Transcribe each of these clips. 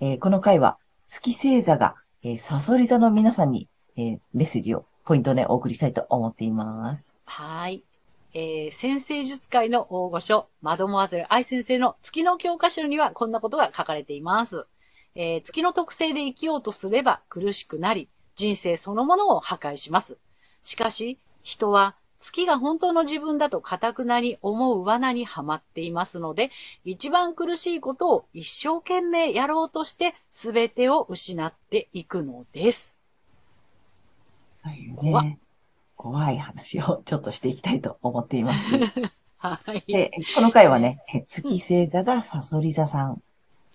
えーこの回は月星座が、えーサソリ座の皆さんに、えーメッセージをポイントでお送りしたいと思っています。はい。えー、先生術界の大御所、マドモアゼル愛先生の月の教科書にはこんなことが書かれています。えー月の特性で生きようとすれば苦しくなり、人生そのものを破壊します。しかし、人は月が本当の自分だと固くなに思う罠にはまっていますので、一番苦しいことを一生懸命やろうとして全てを失っていくのです。はいね、怖い話をちょっとしていきたいと思っています。はい。で、この回はね、え月星座がサソリ座さん。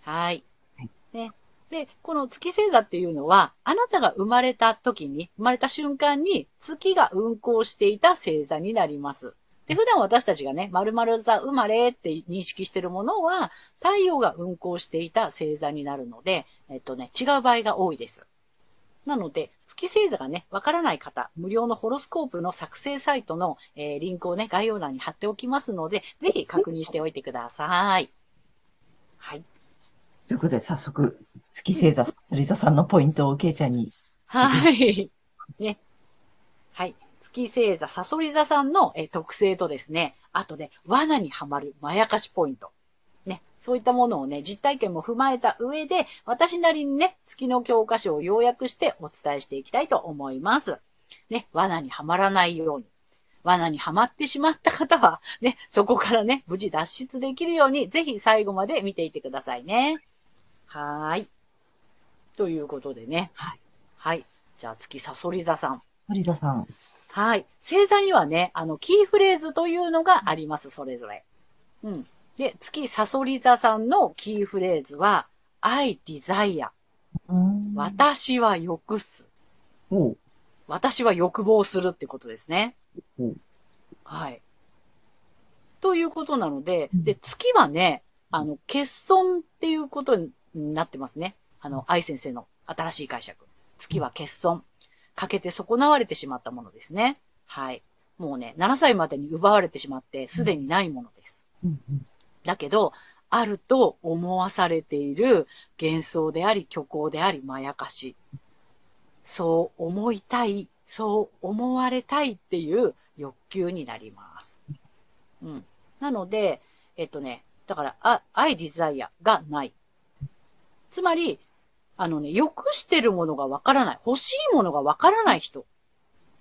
はいはい。ね。で、この月星座っていうのは、あなたが生まれた時に、生まれた瞬間に月が運行していた星座になります。で、普段私たちがね、〇〇座生まれって認識してるものは、太陽が運行していた星座になるので、えっとね、違う場合が多いです。なので、月星座がね、わからない方、無料のホロスコープの作成サイトの、えーリンクをね、概要欄に貼っておきますので、ぜひ確認しておいてください。はい。ということで、早速、月星座サソリ座さんのポイントをケイちゃんに。はい。ね。はい。月星座、サソリ座さんのえ特性とですね、あとね、罠にはまるまやかしポイント。ね。そういったものをね、実体験も踏まえた上で、私なりにね、月の教科書を要約してお伝えしていきたいと思います。ね。罠にはまらないように。罠にはまってしまった方は、ね、そこからね、無事脱出できるように、ぜひ最後まで見ていてくださいね。はーい。ということでね。はい。はい。じゃあ月サソリ座さん。サソリ座さん。はい。星座にはね、あの、キーフレーズというのがあります、それぞれ。うん。で、月サソリ座さんのキーフレーズは、I desire。私は欲す。私は欲望するってことですねうん。はい。ということなので、うんで、月はね、あの、欠損っていうことになってますね。あの、愛先生の新しい解釈。月は欠損。欠けて損なわれてしまったものですね。はい。もうね、7歳までに奪われてしまって、すでにないものです。うんうんだけど、あると思わされている幻想であり、虚構であり、まやかし。そう思いたい、そう思われたいっていう欲求になります。うん。なので、えっとね、だから、あ、I desire がない。つまり、あのね、欲してるものがわからない。欲しいものがわからない人。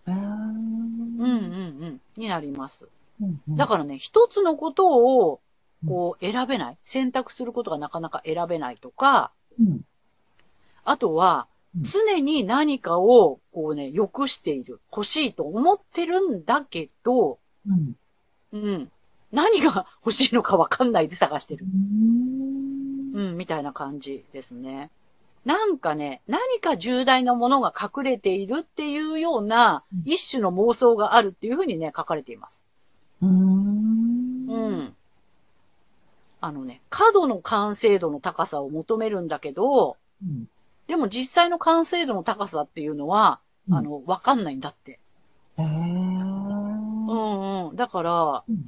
うんうんうん。になります。うんうんだからね、一つのことを、こう、選べない。選択することがなかなか選べないとか、うんあとはうん、常に何かを、こうね、欲している。欲しいと思ってるんだけど、うんうん。何が欲しいのかわかんないで探してる。うんうん、みたいな感じですね。なんかね、何か重大なものが隠れているっていうようなうん一種の妄想があるっていうふうにね、書かれています。うーんうん。あのね、過度の完成度の高さを求めるんだけど、うんでも実際の完成度の高さっていうのは、うんあの、わかんないんだって。へーうんうん。だから、うん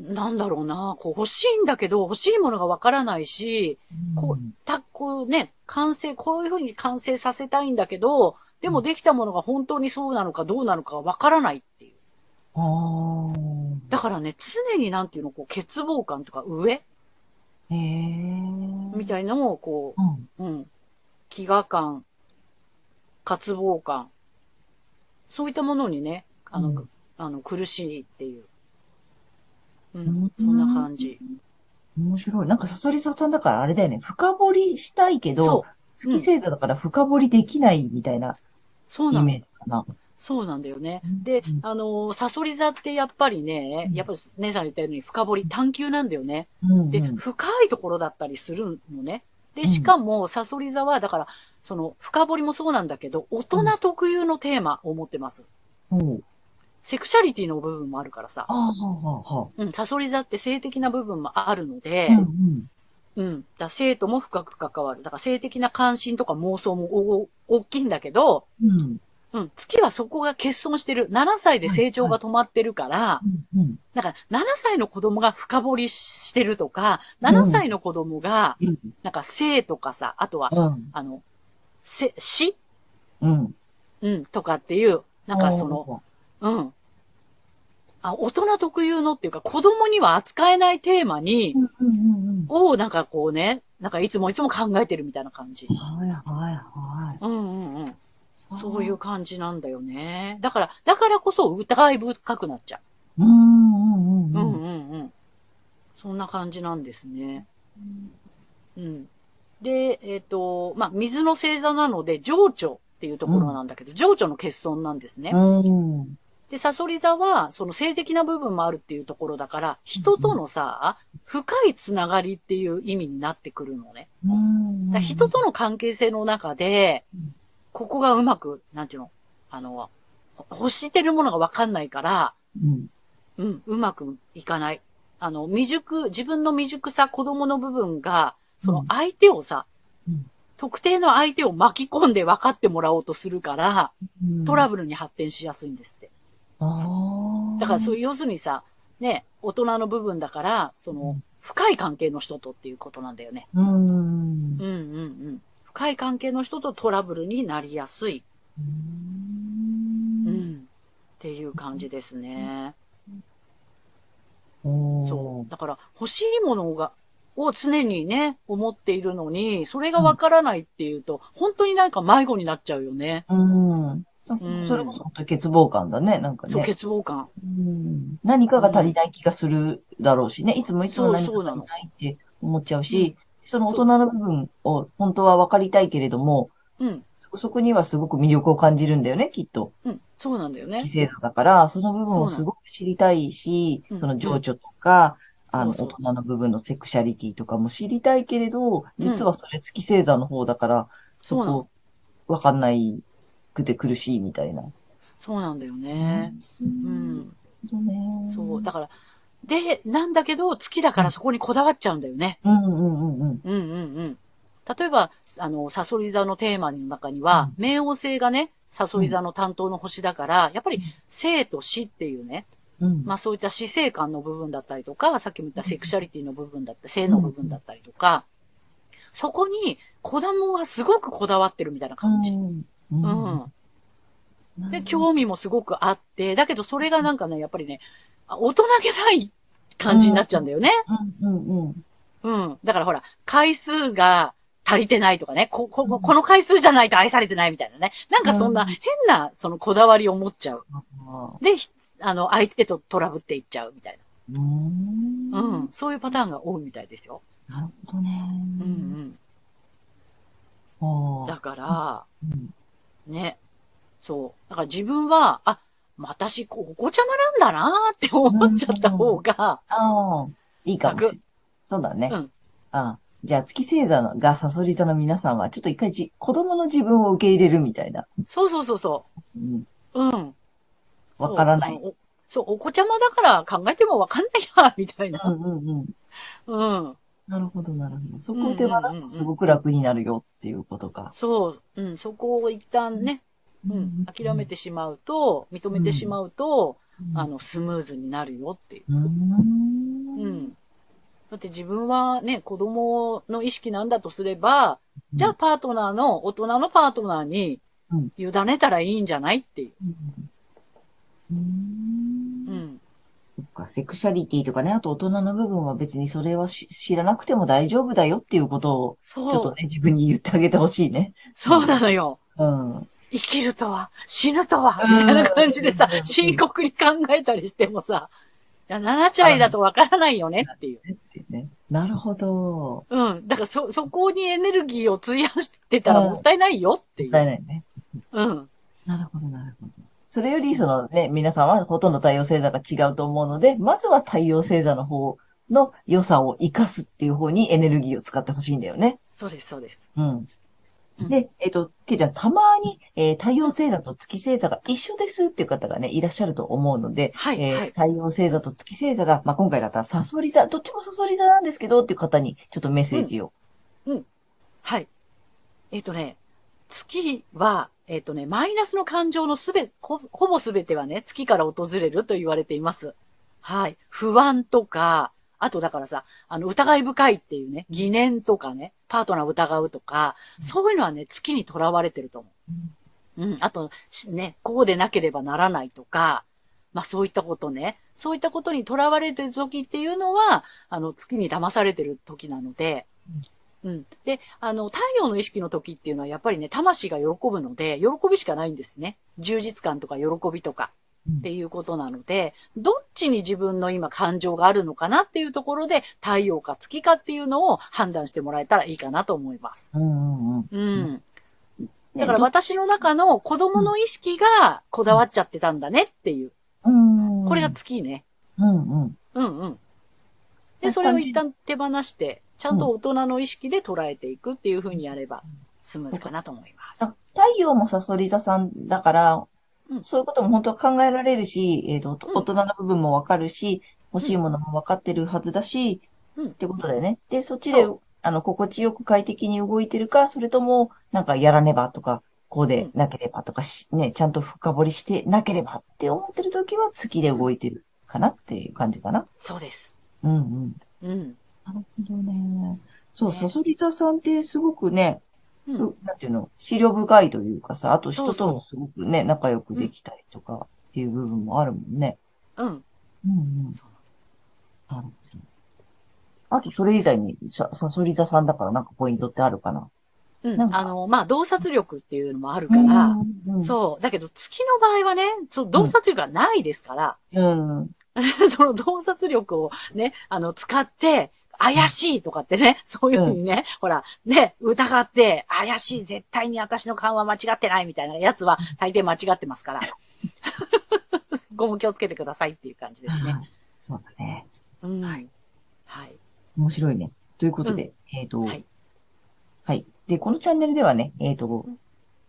なんだろうな、こう欲しいんだけど、欲しいものがわからないし、こう、た、こうね、完成、こういうふうに完成させたいんだけど、でもできたものが本当にそうなのかどうなのかわからないっていう。あー。だからね、常になんていうの、こう、欠乏感とか上へー。みたいなのをこうん。う、うん、飢餓感、渇望感、そういったものにね、あの、うん。あの、苦しいっていう。そんな感じ。面白い。なんか、サソリ座さんだからあれだよね。深掘りしたいけどそ、月星座だから深掘りできないみたいなそうなのイメー。ジかな。そうなんだよね。うんでうん、あの、サソリ座ってやっぱりね、うんやっぱり姉さん言ったように深掘り探求なんだよね。で、深いところだったりするのね。で、しかも、サソリ座は、だから、その、深掘りもそうなんだけど、大人特有のテーマを持ってます。おうセクシャリティの部分もあるからさうん、サソリ座って性的な部分もあるので、あ。うん、うん。だから性とも深く関わる。だから性的な関心とか妄想もお大きいんだけど、うん。うん。うん。月はそこが欠損してる。7歳で成長が止まってるから、うん。だから7歳の子供が深掘りしてるとか、7歳の子供が、うん。なんか性とかさ、あとは、うん。あの、せ、死？うん。うん、とかっていう、なんかその、うん。あ、大人特有のっていうか、子供には扱えないテーマにう、ん、うん、うん。をなんかこうね、なんかいつもいつも考えてるみたいな感じ。はい、はい、はい。うんうんうん。そういう感じなんだよね。だから、だからこそ疑い深くなっちゃうん、うん、う。うん。うんうんうん。そんな感じなんですね。うん。で、えっ、と、まあ、水の星座なので、情緒っていうところなんだけど、情緒の欠損なんですね。うん。で、サソリ座は、その性的な部分もあるっていうところだから、人とのさ、深いつながりっていう意味になってくるのね。うん。だ人との関係性の中でうん、ここがうまく、なんていうの？あの、欲してるものがわかんないから、うん。うん、うまくいかない。あの、未熟、自分の未熟さ、子供の部分が、その相手をさ、うん特定の相手を巻き込んで分かってもらおうとするから、トラブブルに発展しやすいんですって。だからそういいう、要するにさ、ね、大人の部分だから、そうのん、深い関係の人とっていうことなんだよね。うん。うんうんうん。深い関係の人とトラブルになりやすい。うん。っていう感じですね。そそう。だから、欲しいものが、を常にね、思っているのに、それがわからないっていうと、本当になんか迷子になっちゃうよね。う。うん。うんそれこそ本当に欠乏感だね、なんかそう、ね。欠乏感。うん何かが足りない気がするだろうしね。いつもいつも何かそうそうなの足りないって思っちゃうし、その大人の部分を本当は分かりたいけれども、うん。そそこにはすごく魅力を感じるんだよね、きっと。うん。そうなんだよね規。制度だから、その部分をすごく知りたいしう、なのその情緒とか、あの、そうそう大人の部分のセクシャリティとかも知りたいけれど、実はそれ月星座の方だから、そ。こ、わかんないくて苦しいみたいな。そうなんだよね。ううん。ん。ねそう。だから、で、なんだけど、月だからそこにこだわっちゃうんだよね。うんうんうんうん。うんうんうん。例えば、あの、サソリ座のテーマの中には、冥王星がね、サソリ座の担当の星だから、やっぱり生と死っていうね、うん。まあそういった死生観の部分だったりとか、さっきも言ったセクシャリティの部分だったり、性の部分だったりとか、そこに子供がすごくこだわってるみたいな感じ。うん。うん。で、興味もすごくあって、だけどそれがなんかね、やっぱりね、あ大人げない感じになっちゃうんだよね。うんうんうん。うん。だからほら、回数が足りてないとかね、こ、こ、この回数じゃないと愛されてないみたいなね。なんかそんなうん変な、そのこだわりを持っちゃう。あで、ひあの、相手とトラブっていっちゃうみたいーうん。な。うん。そういうパターンが多いみたいですよ。なるほどね。うんうん。だから、うんね。そう。だから自分は、あ、私、こお子ちゃまなんだなーって思っちゃった方が、ああ、いいかも。そうだね。うんああじゃあ、月星座のがサソリ座の皆さんは、ちょっと一回じ子供の自分を受け入れるみたいな。そうそうそうそうん。う。うん。わからないそう。おそう、お子ちゃまだから考えてもわかんないや、みたいな。うんうんうん。うん。なるほど、なるほど。そこを手放すとすごく楽になるよっていうことか。そう。うん。そこを一旦ね、うん。諦めてしまうと、認めてしまうと、うん、あの、スムーズになるよっていう。うーん。うん。だって自分はね、子供の意識なんだとすれば、じゃあパートナーの、大人のパートナーにうん委ねたらいいんじゃないっていう。うん。か、セクシャリティとかね、あと大人の部分は別にそれはし知らなくても大丈夫だよっていうことを、ちょっ。とね、自分に言ってあげてほしいね。そうなのよ。うん。生きるとは、死ぬとは、みたいな感じでさう、ん深刻に考えたりしてもさ、いや、7ちゃいだとわからないよねっていう。なるほど。うん。だからそ、そこにエネルギーを費やしてたらもったいないよってい。もったいうないね。うん。なるほど、なるほど。それより、そのね、皆さんはほとんど太陽星座が違うと思うので、まずは太陽星座の方の良さを活かすっていう方にエネルギーを使ってほしいんだよね。そうです、そうです。うん。うんで、えっ、と、けいちゃん、たまに、えー太陽星座と月星座が一緒ですっていう方がね、いらっしゃると思うので、はい、えーはい。太陽星座と月星座が、まあ、今回だったらサソリ座、どっちもサソリ座なんですけどっていう方にちょっとメッセージを。はい。えっ、とね、月は、えっ、とね、マイナスの感情のすべ、ほほぼすべてはね、月から訪れると言われています。はい。不安とか、あとだからさ、あの、疑い深いっていうね、疑念とかね、パートナーを疑うとか、そういうのはね、月にとらわれてると思う。うん。あと、しね、こうでなければならないとか、まあそういったことね、そういったことにとらわれてる時っていうのは、あの、月に騙されてる時なので、うん。で、あの、太陽の意識の時っていうのはやっぱりね、魂が喜ぶので、喜びしかないんですね。充実感とか喜びとかっていうことなので、どっちに自分の今感情があるのかなっていうところで、太陽か月かっていうのを判断してもらえたらいいかなと思います。うんうんうん。うん。ねだから私の中の子供の意識がこだわっちゃってたんだねっていう。うんこれが月ね。うんうん。うんうん。で、それを一旦手放して、ちゃんと大人の意識で捉えていくっていうふうにやればスムーズかなと思います。あ太陽もサソリ座さんだから、うんそういうことも本当は考えられるし、えっ、と、うん大人の部分もわかるし、欲しいものもわかってるはずだし、うんってことだよね。で、そっちでそ、あの、心地よく快適に動いてるか、それとも、なんかやらねばとか、こうでなければとかし、ね、ちゃんと深掘りしてなければって思ってるときは月で動いてるかなっていう感じかな。そうです。うんうん。うん。なるほどね。そう、ねサソリ座さんってすごくね、うん。うなんていうの、資料深いというかさ、あとそうそう人ともすごくね、仲良くできたりとかっていう部分もあるもんね。うん。うんうん。そうなるほど。あと、それ以外に、さ、サソリ座さんだからなんかポイントってあるかな？うんあの、まあ、洞察力っていうのもあるから、うん。そう。だけど、月の場合はね、そう、洞察力がないですから、うん。その洞察力をね、あの、使って、怪しいとかってね、そういうふうにね、ほら、ね、疑って、怪しい、絶対に私の勘は間違ってないみたいなやつは、大抵間違ってますから。そこも気をつけてくださいっていう感じですね。はいそうだね。うん。ははい。はい。面白いね。ということで、えっと、ははいい。で、このチャンネルではね、えっと、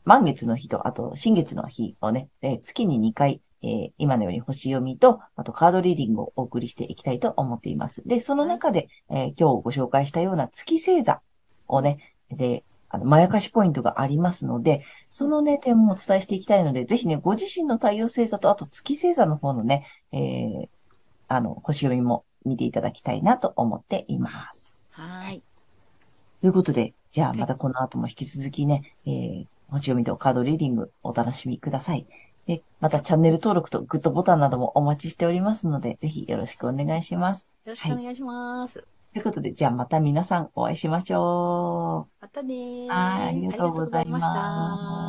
満月の日と、あと、新月の日をね、えー月に2回、えー今のように星読みと、あとカードリーディングをお送りしていきたいと思っています。で、その中で、えー今日ご紹介したような月星座をね、で、あの、まやかしポイントがありますので、そのね、点もお伝えしていきたいので、ぜひね、ご自身の太陽星座と、あと月星座の方のね、えーあの、星読みも見ていただきたいなと思っています。はい。ということで、じゃあはいまたこの後も引き続きね、えー、星読みとカードリーディングお楽しみください。で、またチャンネル登録とグッドボタンなどもお待ちしておりますので、ぜひよろしくお願いします。よろしくお願いします。ということで、じゃあまた皆さんお会いしましょう。またねーはいありがとうございました。